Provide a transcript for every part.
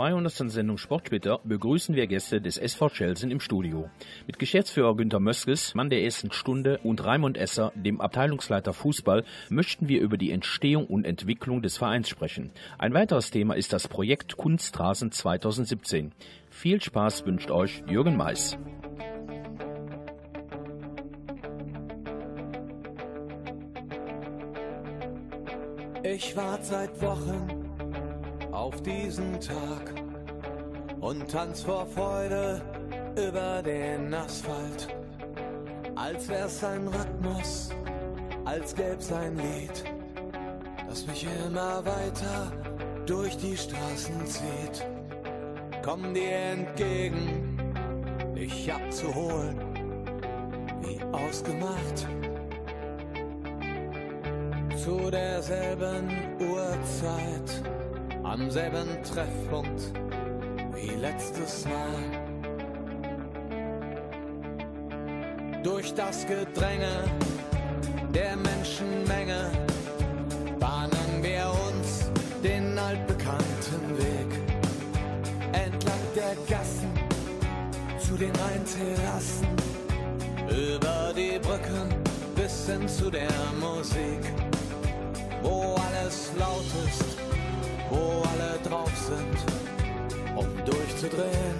200. Sendung Sportwitter begrüßen wir Gäste des SV Schelsen im Studio. Mit Geschäftsführer Günter Möskes, Mann der ersten Stunde und Raimund Esser, dem Abteilungsleiter Fußball, möchten wir über die Entstehung und Entwicklung des Vereins sprechen. Ein weiteres Thema ist das Projekt Kunstrasen 2017. Viel Spaß wünscht euch Jürgen Mais. Ich wart seit Wochen auf diesen Tag und tanz vor Freude über den Asphalt. Als wär's ein Rhythmus, als gäb's ein Lied, das mich immer weiter durch die Straßen zieht. Komm dir entgegen, dich abzuholen, wie ausgemacht zu derselben Uhrzeit, am selben Treffpunkt wie letztes Mal. Durch das Gedränge der Menschenmenge bahnen wir uns den altbekannten Weg entlang der Gassen zu den Rheinterrassen, über die Brücken bis hin zu der Musik wo alles laut ist, wo alle drauf sind, um durchzudrehen.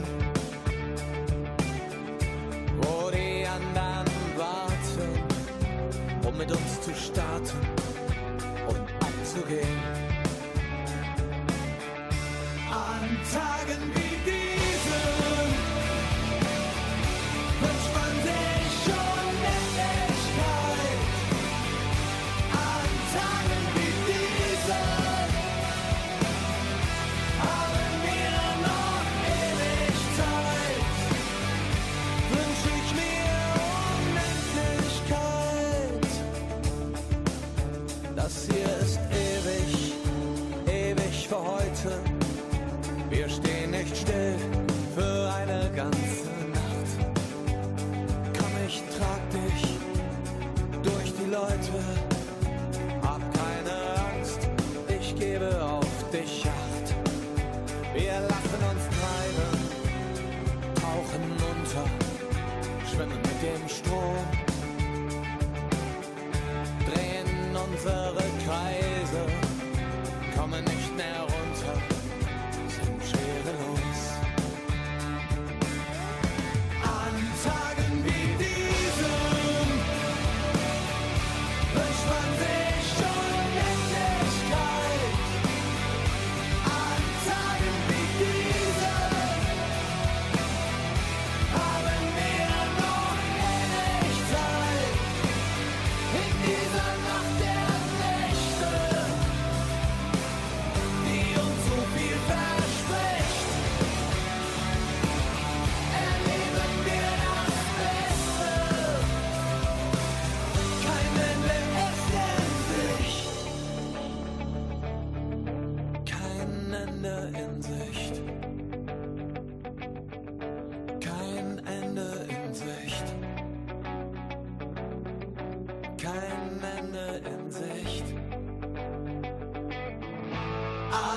Wo die anderen warten, um mit uns zu starten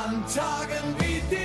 An Tagen wie diese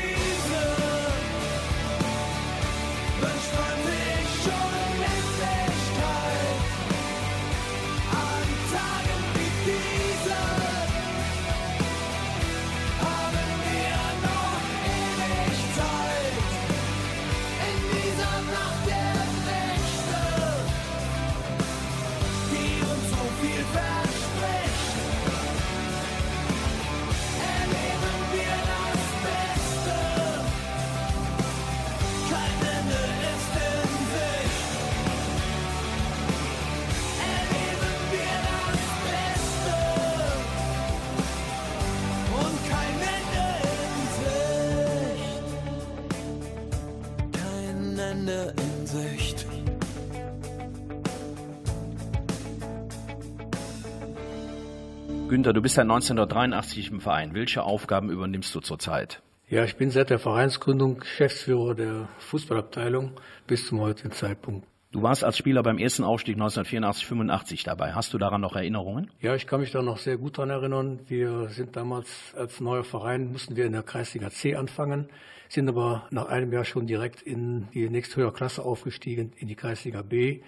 Günther, du bist seit 1983 im Verein. Welche Aufgaben übernimmst du zurzeit? Ja, ich bin seit der Vereinsgründung Geschäftsführer der Fußballabteilung bis zum heutigen Zeitpunkt. Du warst als Spieler beim ersten Aufstieg 1984-85 dabei. Hast du daran noch Erinnerungen? Ja, ich kann mich da noch sehr gut dran erinnern. Wir sind damals als neuer Verein, mussten wir in der Kreisliga C anfangen, sind aber nach einem Jahr schon direkt in die nächsthöhere Klasse aufgestiegen, in die Kreisliga B.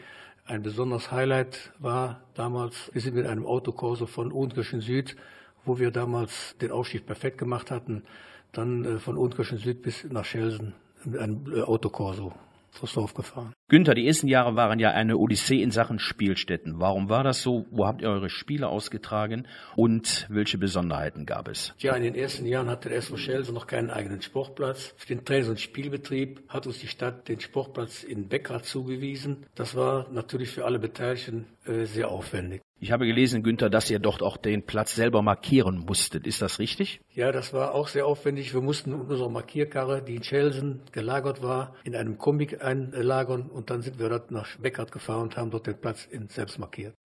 Ein besonderes Highlight war damals, wir sind mit einem Autokorso von Odenkirchen Süd, wo wir damals den Aufstieg perfekt gemacht hatten, dann äh, von Odenkirchen Süd bis nach Schelsen mit einem äh, Autokorso vors Dorf gefahren. Günther, die ersten Jahre waren ja eine Odyssee in Sachen Spielstätten. Warum war das so? Wo habt ihr eure Spiele ausgetragen? Und welche Besonderheiten gab es? Ja, in den ersten Jahren hatte der SV Schelsen noch keinen eigenen Sportplatz. Für den Trainings- und Spielbetrieb hat uns die Stadt den Sportplatz in Beckert zugewiesen. Das war natürlich für alle Beteiligten äh, sehr aufwendig. Ich habe gelesen, Günther, dass ihr dort auch den Platz selber markieren musstet. Ist das richtig? Ja, das war auch sehr aufwendig. Wir mussten unsere Markierkarre, die in Schelsen gelagert war, in einem Kombi einlagern und dann sind wir dort nach Beckert gefahren und haben dort den Platz selbst markiert.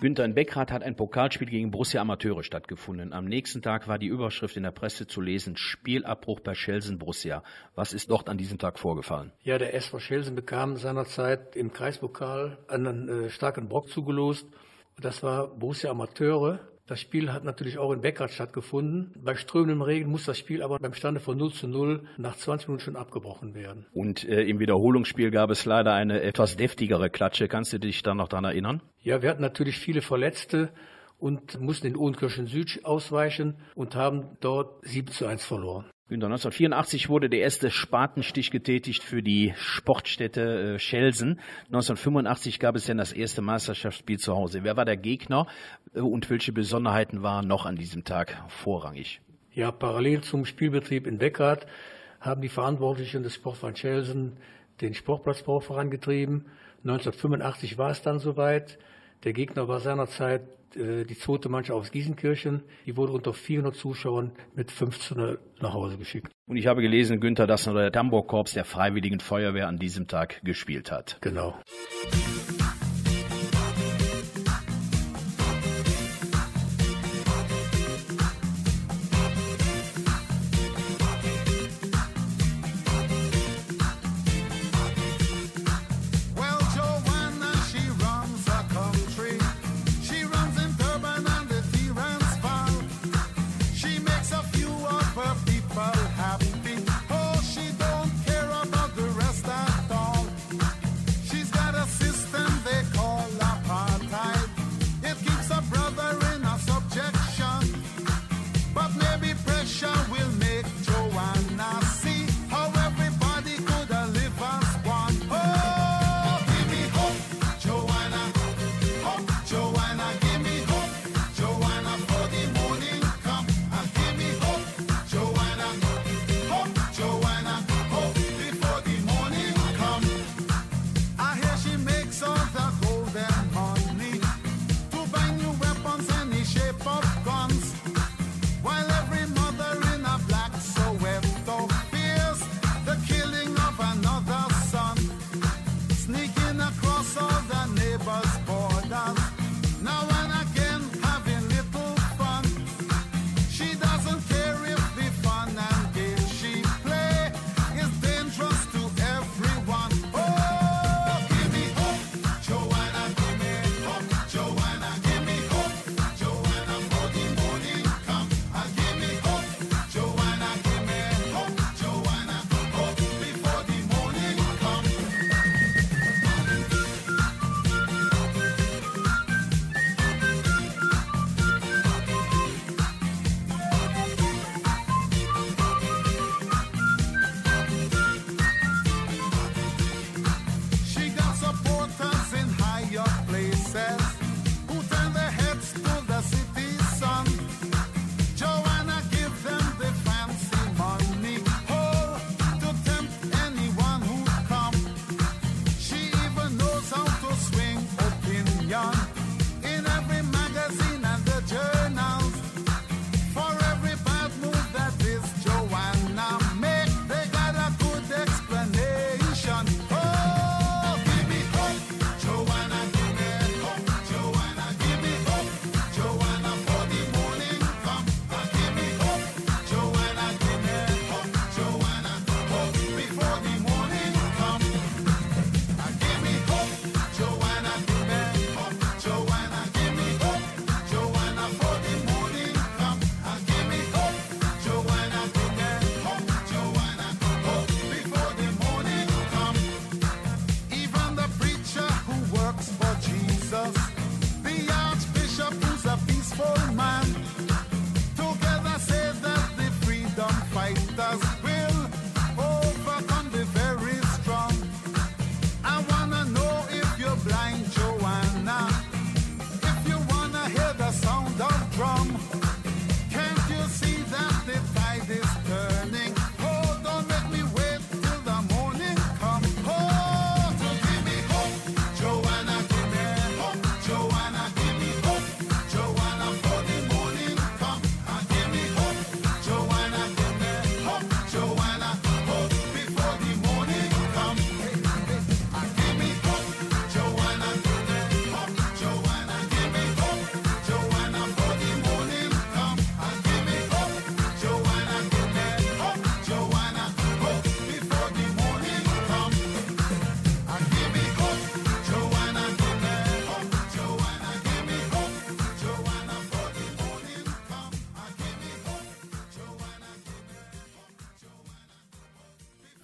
Günther in Beckrath hat ein Pokalspiel gegen Borussia Amateure stattgefunden. Am nächsten Tag war die Überschrift in der Presse zu lesen, Spielabbruch bei Schelsen Borussia. Was ist dort an diesem Tag vorgefallen? Ja, der SV Schelsen bekam seinerzeit im Kreispokal einen äh, starken Brock zugelost. Das war Borussia Amateure. Das Spiel hat natürlich auch in Beckrath stattgefunden. Bei strömendem Regen muss das Spiel aber beim Stande von 0 zu 0 nach 20 Minuten schon abgebrochen werden. Und äh, im Wiederholungsspiel gab es leider eine etwas deftigere Klatsche. Kannst du dich da noch daran erinnern? Ja, wir hatten natürlich viele Verletzte und mussten in Ohrenkirchen Süd ausweichen und haben dort 7 zu 1 verloren. Günther, 1984 wurde der erste Spatenstich getätigt für die Sportstätte äh, Schelsen. 1985 gab es dann das erste Meisterschaftsspiel zu Hause. Wer war der Gegner äh, und welche Besonderheiten waren noch an diesem Tag vorrangig? Ja, parallel zum Spielbetrieb in Beckert haben die Verantwortlichen des Sportvereins Schelsen den Sportplatzbau vorangetrieben. 1985 war es dann soweit. Der Gegner war seinerzeit äh, die zweite Mannschaft aus Gießenkirchen. Die wurde unter 400 Zuschauern mit 15 nach Hause geschickt. Und ich habe gelesen, Günther, dass noch der Tambourkorps der Freiwilligen Feuerwehr an diesem Tag gespielt hat. Genau. Well,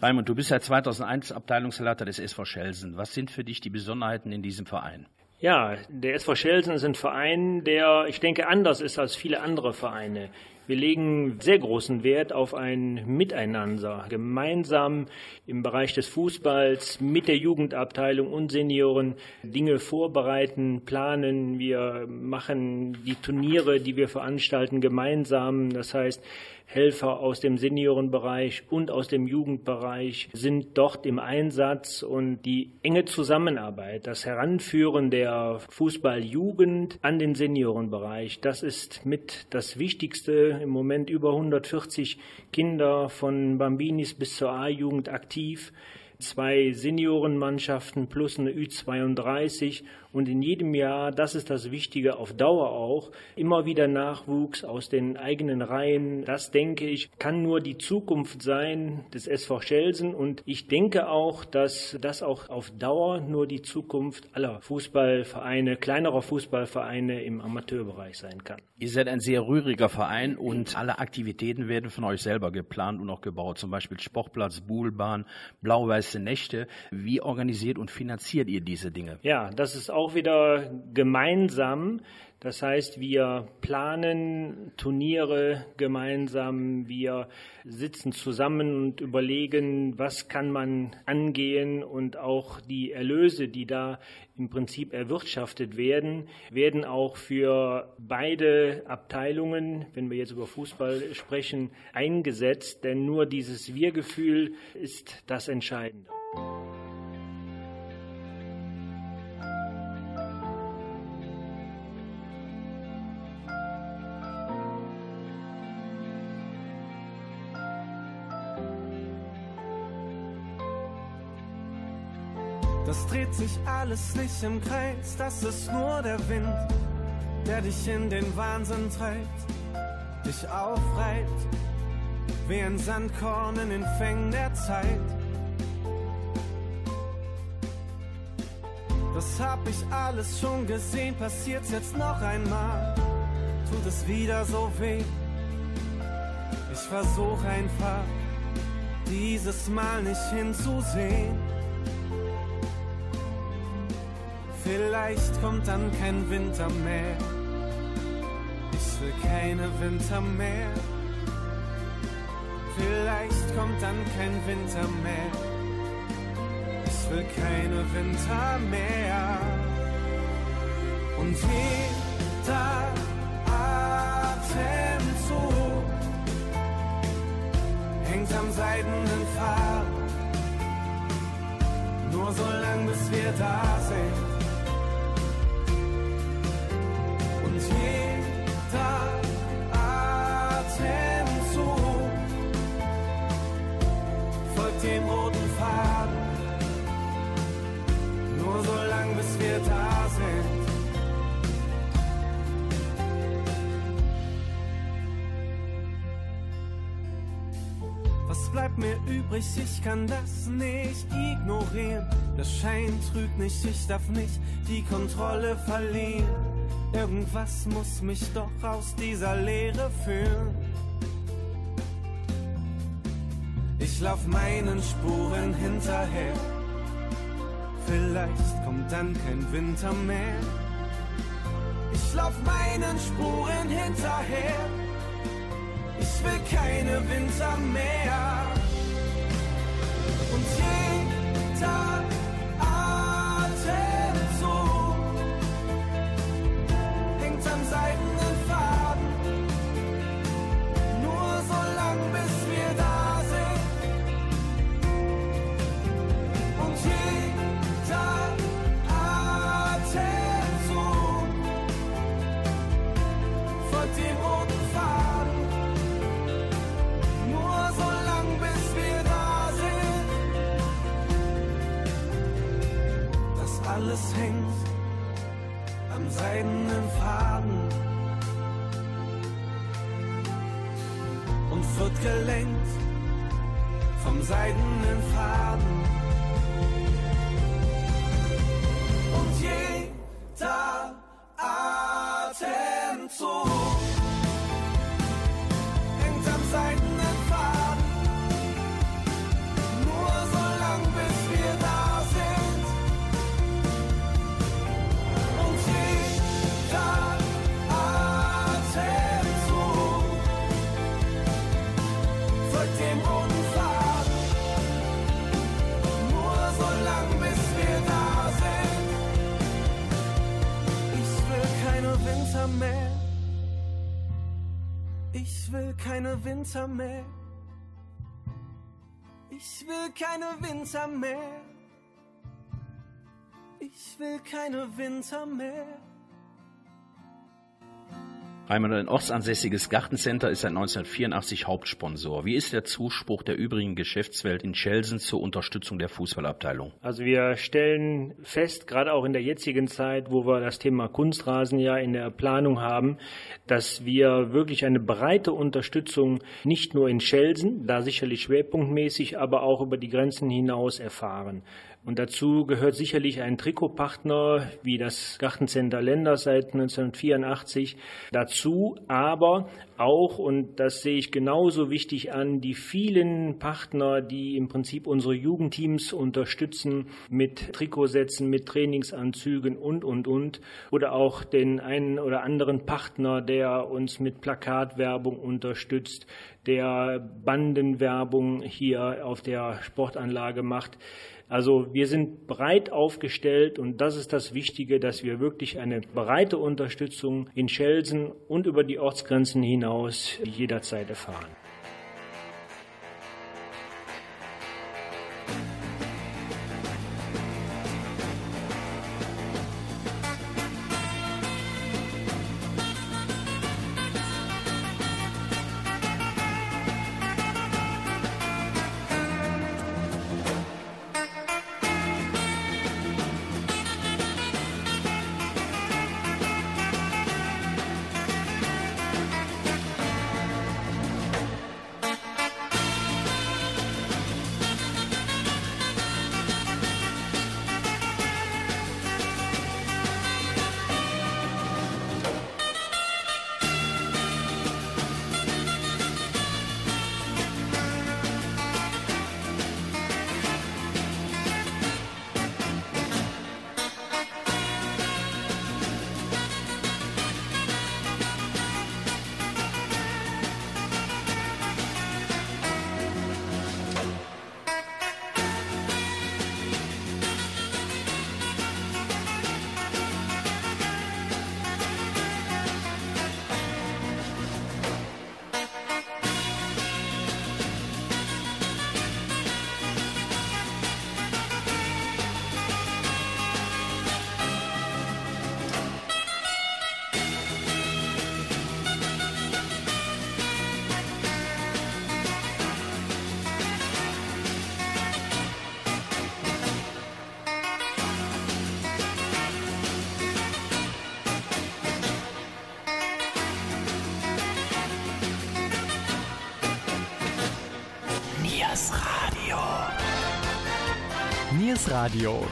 Raimund, du bist seit 2001 Abteilungsleiter des SV Schelsen. Was sind für dich die Besonderheiten in diesem Verein? Ja, der SV Schelsen ist ein Verein, der, ich denke, anders ist als viele andere Vereine. Wir legen sehr großen Wert auf ein Miteinander, gemeinsam im Bereich des Fußballs mit der Jugendabteilung und Senioren Dinge vorbereiten, planen. Wir machen die Turniere, die wir veranstalten, gemeinsam. Das heißt, Helfer aus dem Seniorenbereich und aus dem Jugendbereich sind dort im Einsatz und die enge Zusammenarbeit, das Heranführen der Fußballjugend an den Seniorenbereich, das ist mit das Wichtigste. Im Moment über 140 Kinder von Bambinis bis zur A-Jugend aktiv zwei Seniorenmannschaften plus eine Ü32 und in jedem Jahr, das ist das Wichtige auf Dauer auch, immer wieder Nachwuchs aus den eigenen Reihen. Das denke ich, kann nur die Zukunft sein des SV Schelsen und ich denke auch, dass das auch auf Dauer nur die Zukunft aller Fußballvereine, kleinerer Fußballvereine im Amateurbereich sein kann. Ihr seid ein sehr rühriger Verein und alle Aktivitäten werden von euch selber geplant und auch gebaut. Zum Beispiel Sportplatz, Buhlbahn, blau-weiße Nächte. Wie organisiert und finanziert ihr diese Dinge? Ja, das ist auch wieder gemeinsam. Das heißt, wir planen Turniere gemeinsam, wir sitzen zusammen und überlegen, was kann man angehen und auch die Erlöse, die da im Prinzip erwirtschaftet werden, werden auch für beide Abteilungen, wenn wir jetzt über Fußball sprechen, eingesetzt, denn nur dieses Wir-Gefühl ist das Entscheidende. Alles nicht im Kreis, das ist nur der Wind, der dich in den Wahnsinn treibt, dich aufreibt, wie ein Sandkorn in den Fängen der Zeit. Das hab ich alles schon gesehen, passiert's jetzt noch einmal, tut es wieder so weh. Ich versuch einfach, dieses Mal nicht hinzusehen. Vielleicht kommt dann kein Winter mehr. Ich will keine Winter mehr. Vielleicht kommt dann kein Winter mehr. Ich will keine Winter mehr. Und jeder Atemzug hängt am seidenen Faden. Nur so lang, bis wir da mir übrig? Ich kann das nicht ignorieren. Der Schein trügt nicht, ich darf nicht die Kontrolle verlieren. Irgendwas muss mich doch aus dieser Leere führen. Ich lauf meinen Spuren hinterher. Vielleicht kommt dann kein Winter mehr. Ich lauf meinen Spuren hinterher. Ich will keine Winter mehr. Seidenen Faden und wird gelenkt vom seidenen Faden. Winter mehr. Ich will keine Winter mehr. Ich will keine Winter mehr. Ich will keine Winter mehr. Einmal ein ortsansässiges Gartencenter ist seit 1984 Hauptsponsor. Wie ist der Zuspruch der übrigen Geschäftswelt in Schelsen zur Unterstützung der Fußballabteilung? Also wir stellen fest, gerade auch in der jetzigen Zeit, wo wir das Thema Kunstrasen ja in der Planung haben, dass wir wirklich eine breite Unterstützung nicht nur in Schelsen, da sicherlich schwerpunktmäßig, aber auch über die Grenzen hinaus erfahren. Und dazu gehört sicherlich ein Trikotpartner wie das Gartencenter Länder seit 1984 dazu, aber auch, und das sehe ich genauso wichtig an, die vielen Partner, die im Prinzip unsere Jugendteams unterstützen mit Trikotsätzen, mit Trainingsanzügen und, und, und. Oder auch den einen oder anderen Partner, der uns mit Plakatwerbung unterstützt, der Bandenwerbung hier auf der Sportanlage macht. Also wir sind breit aufgestellt und das ist das Wichtige, dass wir wirklich eine breite Unterstützung in Schelsen und über die Ortsgrenzen hinaus jederzeit erfahren. Radio.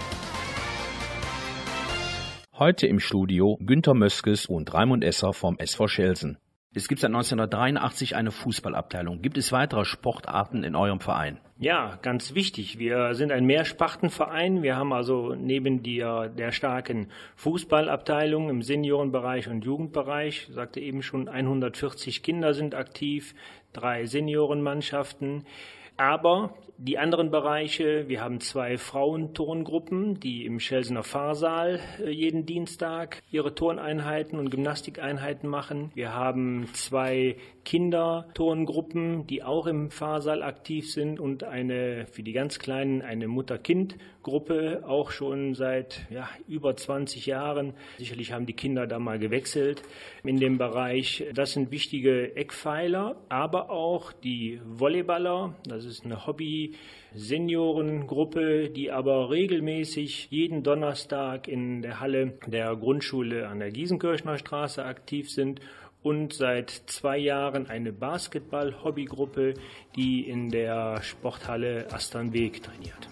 Heute im Studio Günter Möskes und Raimund Esser vom SV Schelsen. Es gibt seit 1983 eine Fußballabteilung. Gibt es weitere Sportarten in eurem Verein? Ja, ganz wichtig. Wir sind ein Mehrspartenverein. Wir haben also neben der, der starken Fußballabteilung im Seniorenbereich und Jugendbereich, sagte eben schon, 140 Kinder sind aktiv, drei Seniorenmannschaften. Aber die anderen Bereiche, wir haben zwei Frauenturngruppen, die im Schelsener Pfarrsaal äh, jeden Dienstag ihre Turneinheiten und Gymnastikeinheiten machen. Wir haben zwei Kinderturngruppen, die auch im Pfarrsaal aktiv sind und eine für die ganz Kleinen eine Mutter-Kind-Gruppe auch schon seit ja, über 20 Jahren. Sicherlich haben die Kinder da mal gewechselt in dem Bereich. Das sind wichtige Eckpfeiler, aber auch die Volleyballer. Das ist eine Hobby-Seniorengruppe, die aber regelmäßig jeden Donnerstag in der Halle der Grundschule an der Giesenkirchner Straße aktiv sind und seit zwei Jahren eine Basketball-Hobbygruppe, die in der Sporthalle Asternweg trainiert.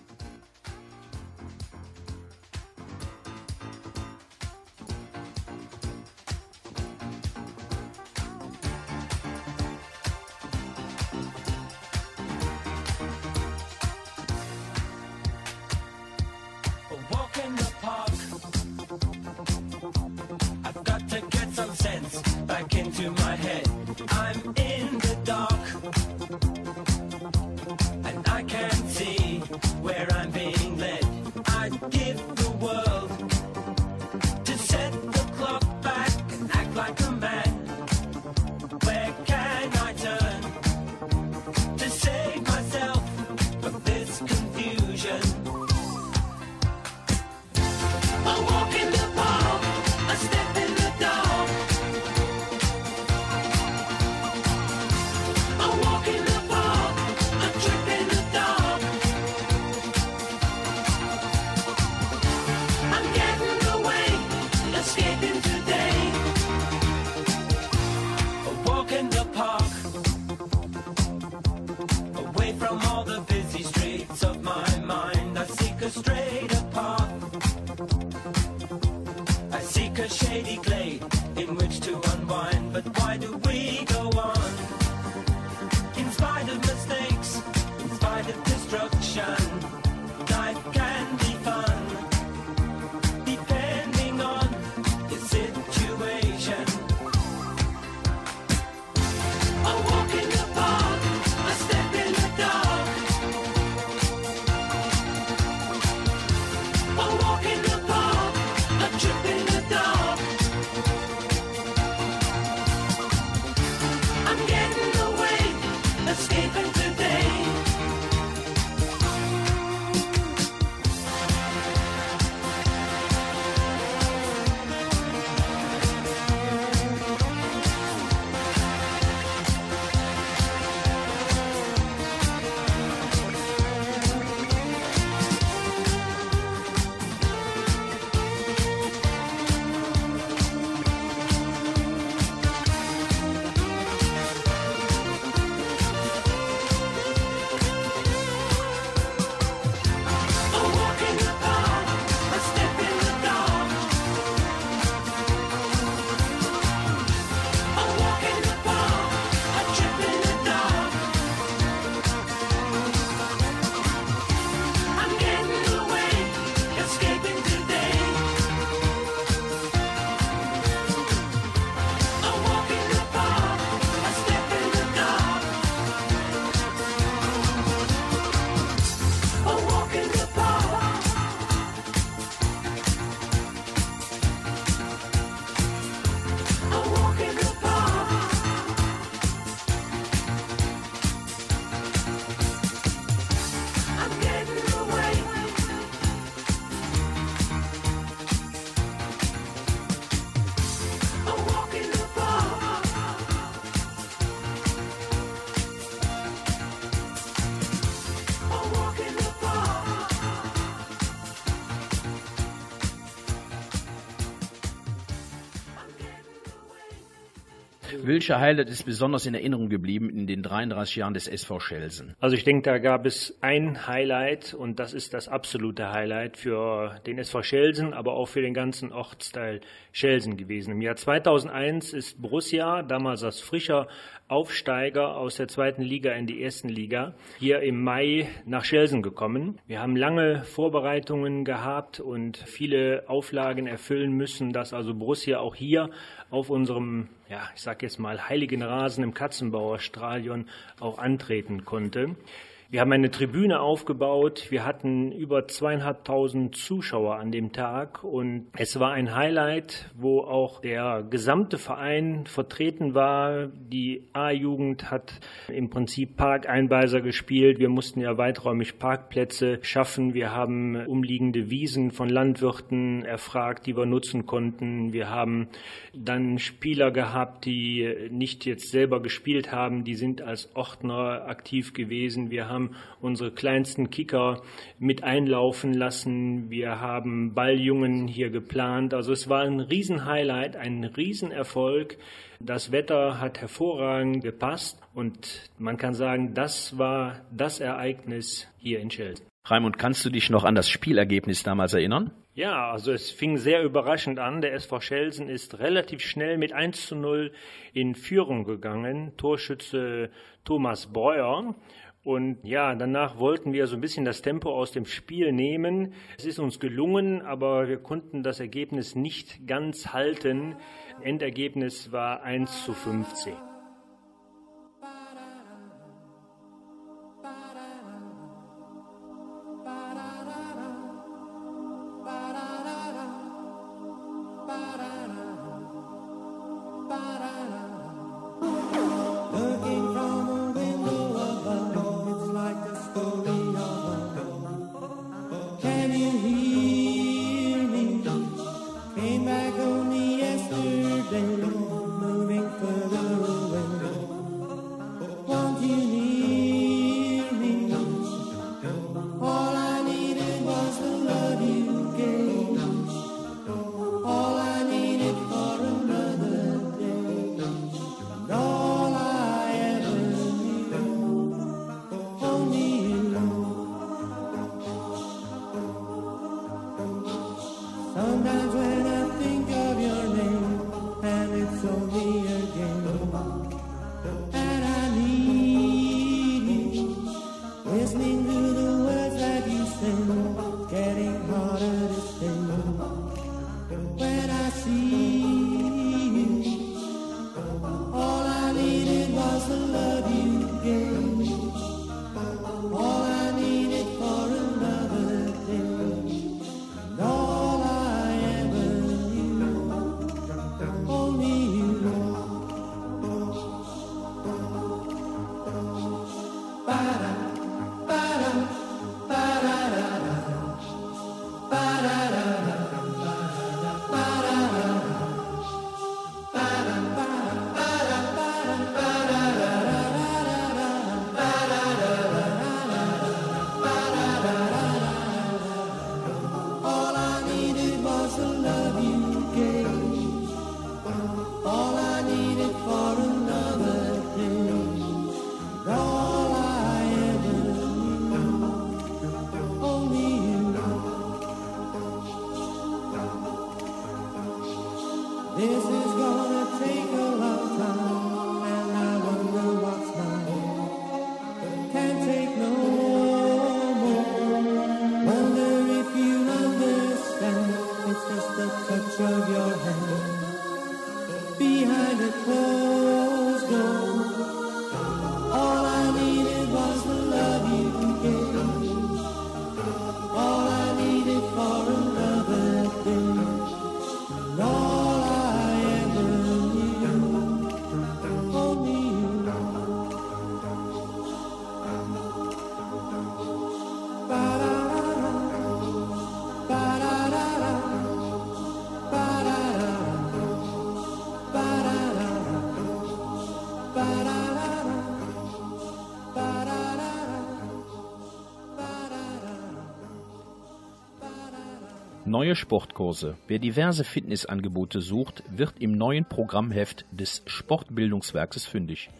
Welcher Highlight ist besonders in Erinnerung geblieben in den 33 Jahren des SV Schelsen? Also ich denke, da gab es ein Highlight und das ist das absolute Highlight für den SV Schelsen, aber auch für den ganzen Ortsteil Schelsen gewesen. Im Jahr 2001 ist Borussia, damals als frischer Aufsteiger aus der zweiten Liga in die ersten Liga, hier im Mai nach Schelsen gekommen. Wir haben lange Vorbereitungen gehabt und viele Auflagen erfüllen müssen, dass also Borussia auch hier auf unserem, ja, ich sag jetzt mal, heiligen Rasen im Katzenbauer Stadion auch antreten konnte. Wir haben eine Tribüne aufgebaut. Wir hatten über zweieinhalbtausend Zuschauer an dem Tag und es war ein Highlight, wo auch der gesamte Verein vertreten war. Die A-Jugend hat im Prinzip Parkeinweiser gespielt. Wir mussten ja weiträumig Parkplätze schaffen. Wir haben umliegende Wiesen von Landwirten erfragt, die wir nutzen konnten. Wir haben dann Spieler gehabt, die nicht jetzt selber gespielt haben. Die sind als Ordner aktiv gewesen. Wir haben unsere kleinsten Kicker mit einlaufen lassen. Wir haben Balljungen hier geplant. Also es war ein Riesenhighlight, ein Riesenerfolg. Das Wetter hat hervorragend gepasst und man kann sagen, das war das Ereignis hier in Schelsen. Raimund, kannst du dich noch an das Spielergebnis damals erinnern? Ja, also es fing sehr überraschend an. Der SV Schelsen ist relativ schnell mit 1 zu 0 in Führung gegangen. Torschütze Thomas Breuer. Und ja, danach wollten wir so ein bisschen das Tempo aus dem Spiel nehmen. Es ist uns gelungen, aber wir konnten das Ergebnis nicht ganz halten. Endergebnis war 1 zu 15. Neue Sportkurse. Wer diverse Fitnessangebote sucht, wird im neuen Programmheft des Sportbildungswerkes fündig.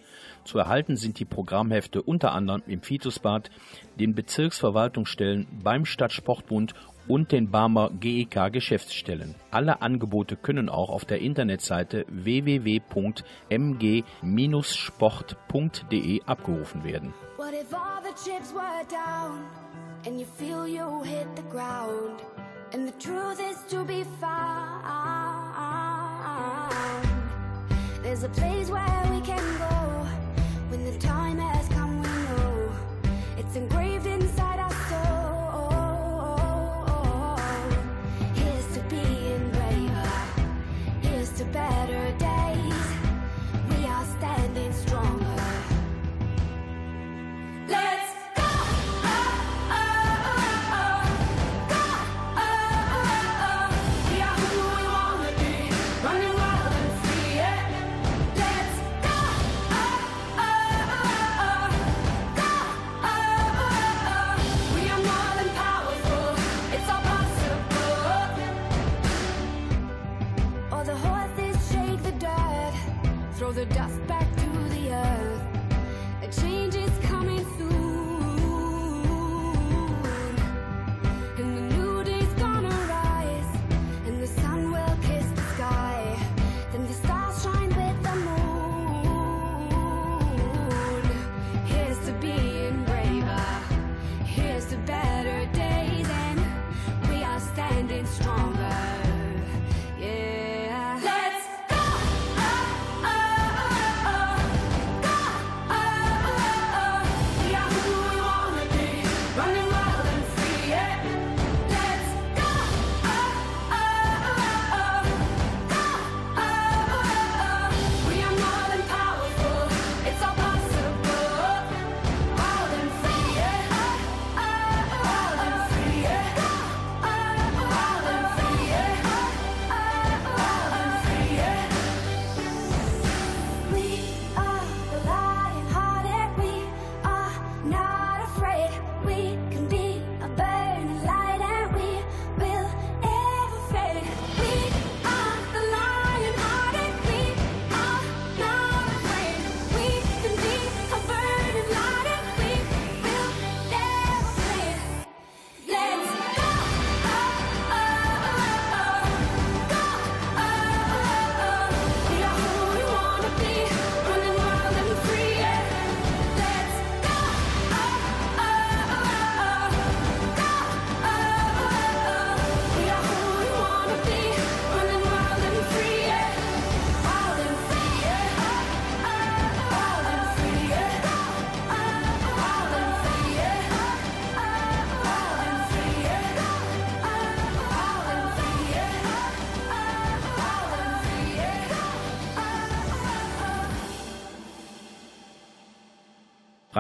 Zu erhalten sind die Programmhefte unter anderem im Fitusbad, den Bezirksverwaltungsstellen, beim Stadtsportbund und den Barmer GEK Geschäftsstellen. Alle Angebote können auch auf der Internetseite www.mg-sport.de abgerufen werden. What if all the chips were down and you feel you hit the ground? And the truth is to be found. There's a place where we can go when the time has come. We know it's engraved inside. throw the dust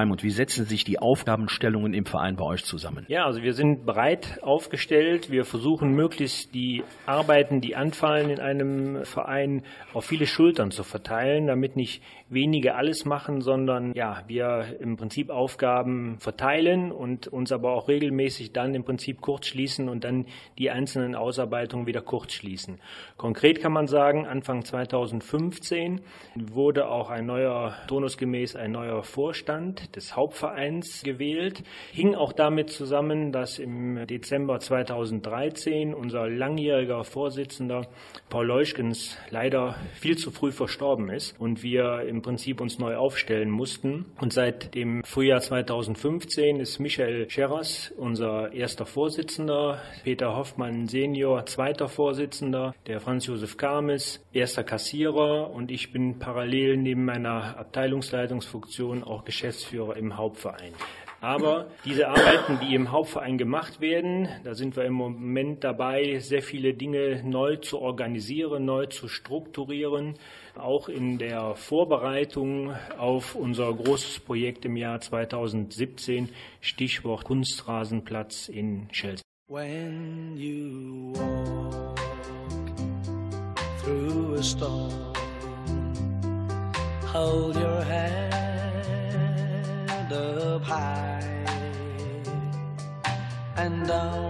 Raimund, wie setzen sich die Aufgabenstellungen im Verein bei euch zusammen? Ja, also wir sind breit aufgestellt. Wir versuchen möglichst die Arbeiten, die anfallen in einem Verein, auf viele Schultern zu verteilen, damit nicht wenige alles machen, sondern ja, wir im Prinzip Aufgaben verteilen und uns aber auch regelmäßig dann im Prinzip kurz schließen und dann die einzelnen Ausarbeitungen wieder kurz schließen. Konkret kann man sagen, Anfang 2015 wurde auch ein neuer, turnusgemäß ein neuer Vorstand des Hauptvereins gewählt. Hing auch damit zusammen, dass im Dezember 2013 unser langjähriger Vorsitzender Paul Leuschkens leider viel zu früh verstorben ist und wir im Prinzip uns neu aufstellen mussten. Und seit dem Frühjahr 2015 ist Michael Scherras unser erster Vorsitzender, Peter Hoffmann Senior zweiter Vorsitzender, der Franz Josef Kames erster Kassierer und ich bin parallel neben meiner Abteilungsleitungsfunktion auch Geschäftsführer im Hauptverein. Aber diese Arbeiten, die im Hauptverein gemacht werden, da sind wir im Moment dabei, sehr viele Dinge neu zu organisieren, neu zu strukturieren, auch in der Vorbereitung auf unser großes Projekt im Jahr 2017, Stichwort Kunstrasenplatz in Chelsea. When you walk through a storm, hold your head up high and don't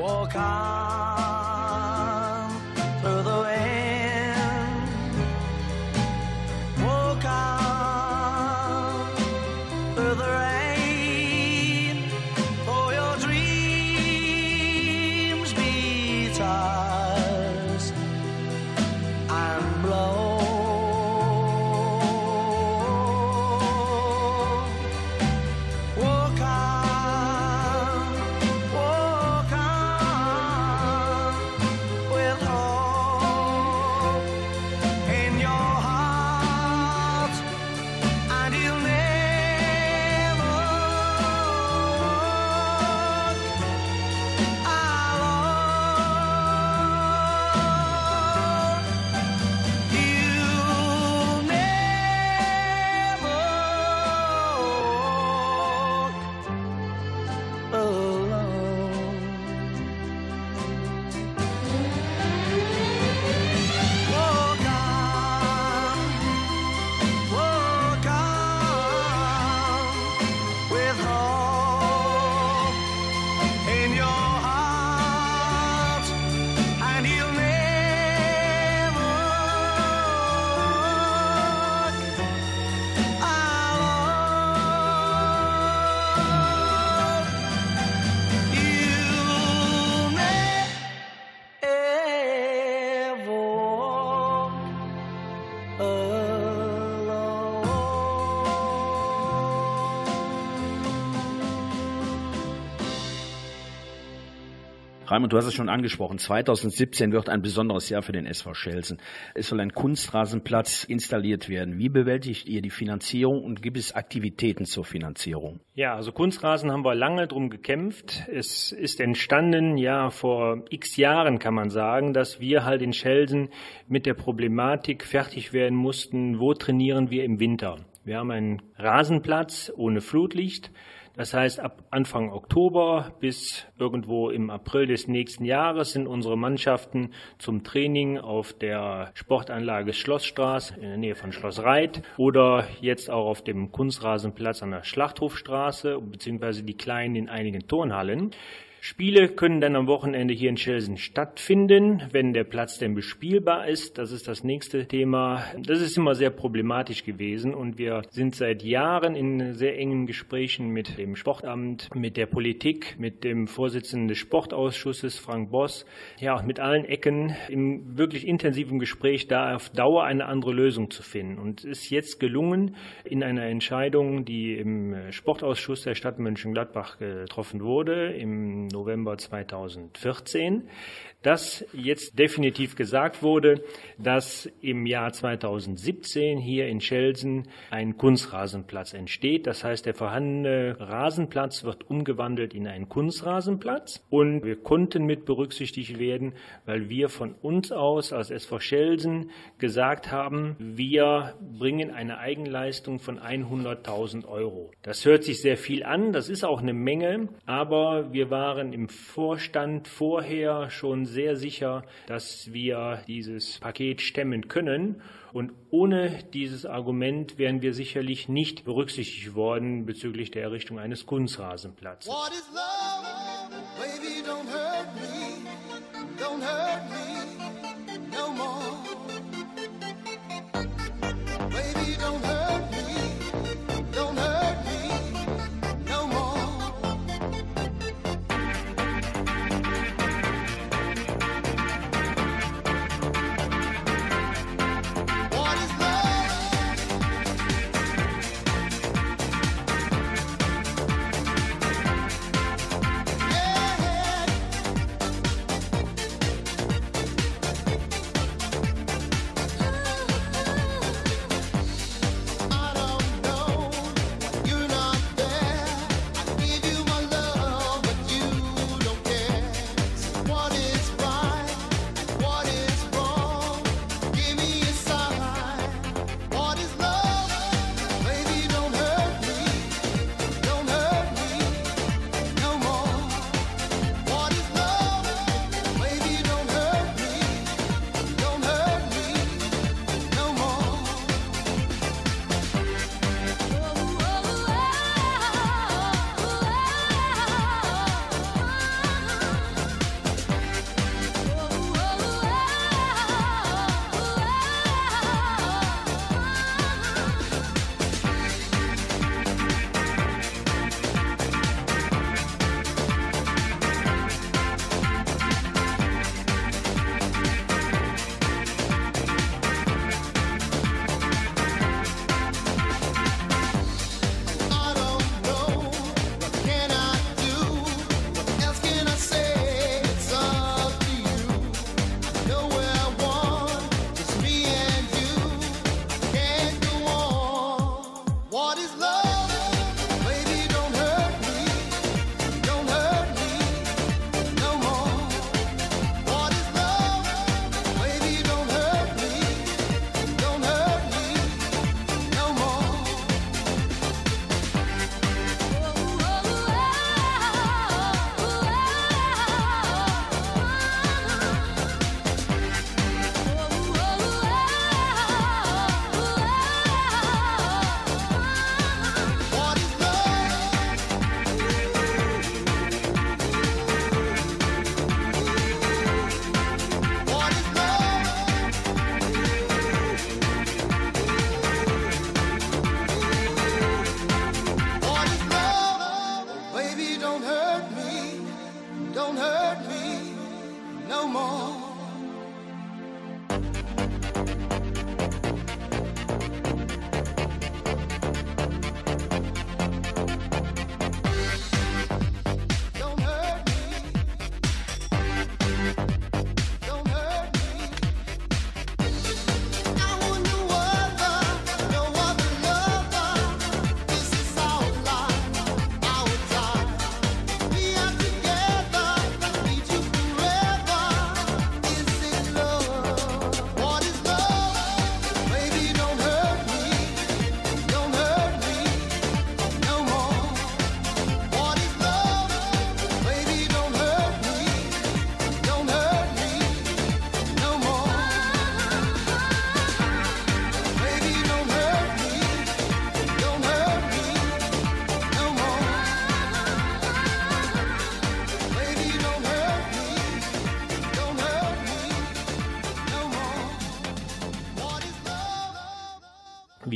lark. Walk Raimund, du hast es schon angesprochen. 2017 wird ein besonderes Jahr für den SV Schelsen. Es soll ein Kunstrasenplatz installiert werden. Wie bewältigt ihr die Finanzierung und gibt es Aktivitäten zur Finanzierung? Ja, also Kunstrasen haben wir lange drum gekämpft. Es ist entstanden, ja, vor x Jahren kann man sagen, dass wir halt in Schelsen mit der Problematik fertig werden mussten, wo trainieren wir im Winter. Wir haben einen Rasenplatz ohne Flutlicht. Das heißt, ab Anfang Oktober bis irgendwo im April des nächsten Jahres sind unsere Mannschaften zum Training auf der Sportanlage Schlossstraße in der Nähe von Schloss Reit oder jetzt auch auf dem Kunstrasenplatz an der Schlachthofstraße beziehungsweise die kleinen in einigen Turnhallen. Spiele können dann am Wochenende hier in Schelsen stattfinden, wenn der Platz denn bespielbar ist. Das ist das nächste Thema. Das ist immer sehr problematisch gewesen und wir sind seit Jahren in sehr engen Gesprächen mit dem Sportamt, mit der Politik, mit dem Vorsitzenden des Sportausschusses, Frank Boss, ja, mit allen Ecken im wirklich intensiven Gespräch, da auf Dauer eine andere Lösung zu finden. Und es ist jetzt gelungen, in einer Entscheidung, die im Sportausschuss der Stadt Mönchengladbach getroffen wurde, im November 2014, dass jetzt definitiv gesagt wurde, dass im Jahr 2017 hier in Schelsen ein Kunstrasenplatz entsteht. Das heißt, der vorhandene Rasenplatz wird umgewandelt in einen Kunstrasenplatz und wir konnten mit berücksichtigt werden, weil wir von uns aus als SV Schelsen gesagt haben, wir bringen eine Eigenleistung von 100.000 Euro. Das hört sich sehr viel an, das ist auch eine Menge, aber wir waren im Vorstand vorher schon sehr sicher, dass wir dieses Paket stemmen können. Und ohne dieses Argument wären wir sicherlich nicht berücksichtigt worden bezüglich der Errichtung eines Kunstrasenplatzes. Baby, don't hurt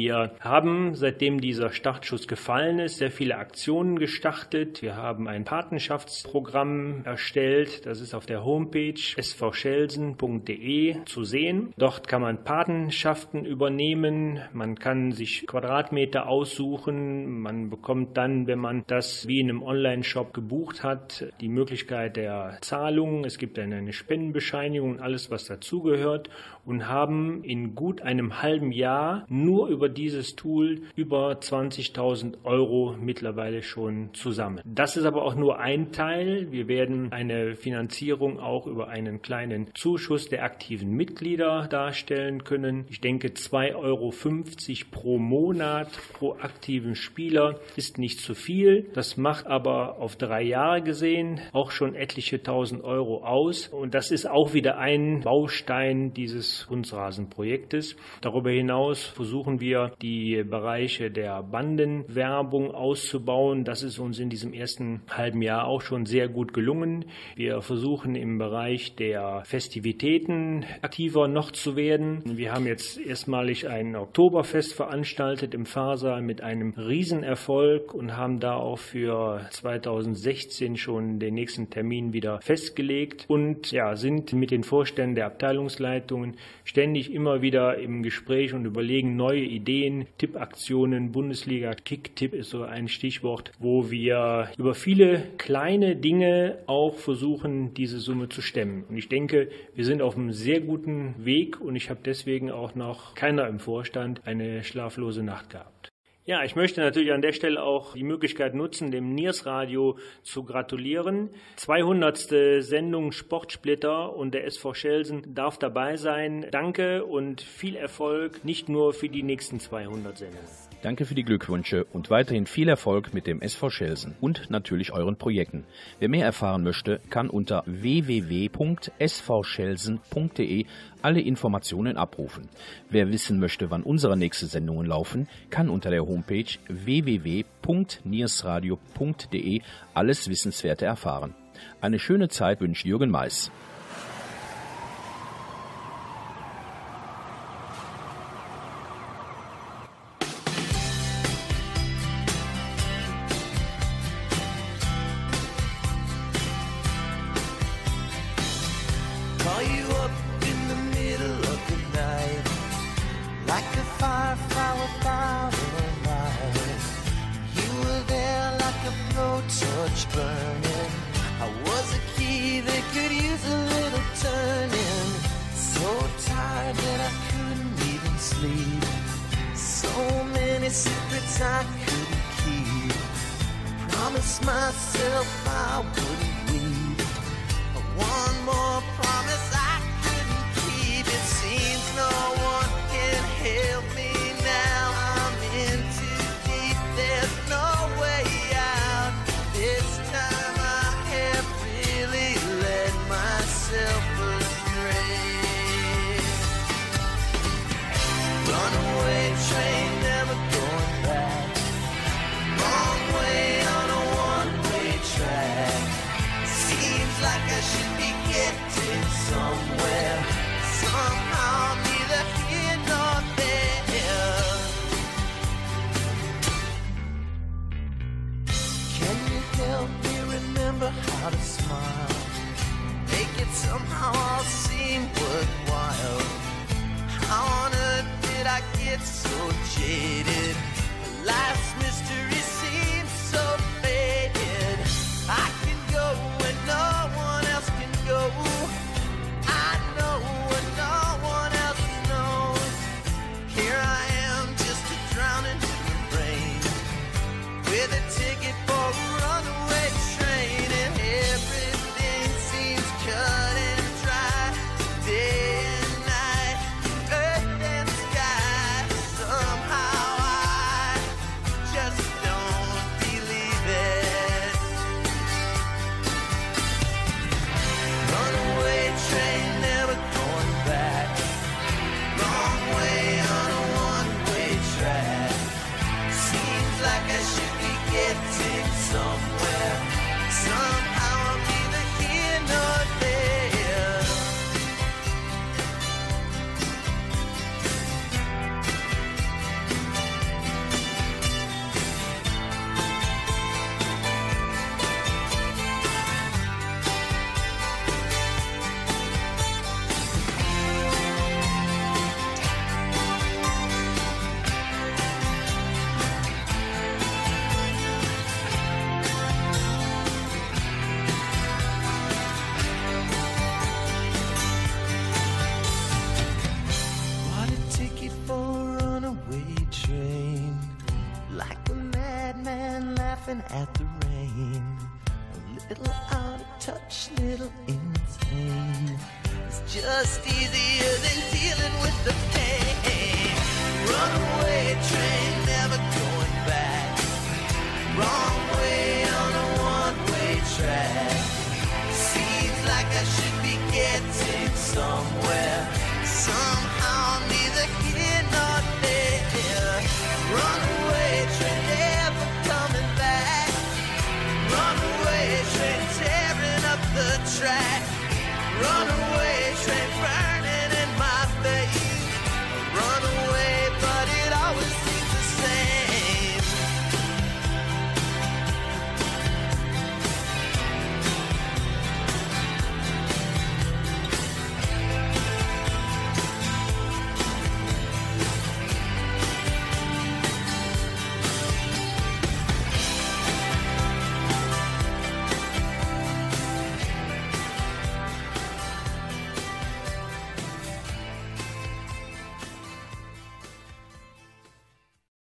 Wir haben, seitdem dieser Startschuss gefallen ist, sehr viele Aktionen gestartet. Wir haben ein Patenschaftsprogramm erstellt. Das ist auf der Homepage svschelsen.de zu sehen. Dort kann man Patenschaften übernehmen. Man kann sich Quadratmeter aussuchen. Man bekommt dann, wenn man das wie in einem Online-Shop gebucht hat, die Möglichkeit der Zahlung. Es gibt dann eine Spendenbescheinigung und alles, was dazugehört und haben in gut einem halben Jahr nur über dieses Tool über 20.000 Euro mittlerweile schon zusammen. Das ist aber auch nur ein Teil. Wir werden eine Finanzierung auch über einen kleinen Zuschuss der aktiven Mitglieder darstellen können. Ich denke, 2,50 Euro pro Monat pro aktiven Spieler ist nicht zu viel. Das macht aber auf drei Jahre gesehen auch schon etliche tausend Euro aus. Und das ist auch wieder ein Baustein dieses Kunstrasenprojektes. Darüber hinaus versuchen wir die Bereiche der Bandenwerbung auszubauen. Das ist uns in diesem ersten halben Jahr auch schon sehr gut gelungen. Wir versuchen im Bereich der Festivitäten aktiver noch zu werden. Wir haben jetzt erstmalig ein Oktoberfest veranstaltet im Fahrsaal mit einem Riesenerfolg und haben da auch für 2016 schon den nächsten Termin wieder festgelegt und ja, sind mit den Vorständen der Abteilungsleitungen ständig immer wieder im Gespräch und überlegen neue Ideen, Tippaktionen, Bundesliga Kick-Tipp ist so ein Stichwort, wo wir über viele kleine Dinge auch versuchen, diese Summe zu stemmen. Und ich denke, wir sind auf einem sehr guten Weg und ich habe deswegen auch noch keiner im Vorstand eine schlaflose Nacht gehabt. Ja, ich möchte natürlich an der Stelle auch die Möglichkeit nutzen, dem Niers Radio zu gratulieren. 200. Sendung Sportsplitter und der SV Schelsen darf dabei sein. Danke und viel Erfolg, nicht nur für die nächsten 200 Sendungen. Danke für die Glückwünsche und weiterhin viel Erfolg mit dem SV Schelsen und natürlich euren Projekten. Wer mehr erfahren möchte, kann unter www.svschelsen.de alle Informationen abrufen. Wer wissen möchte, wann unsere nächsten Sendungen laufen, kann unter der Homepage www.niersradio.de alles Wissenswerte erfahren. Eine schöne Zeit wünscht Jürgen Mais.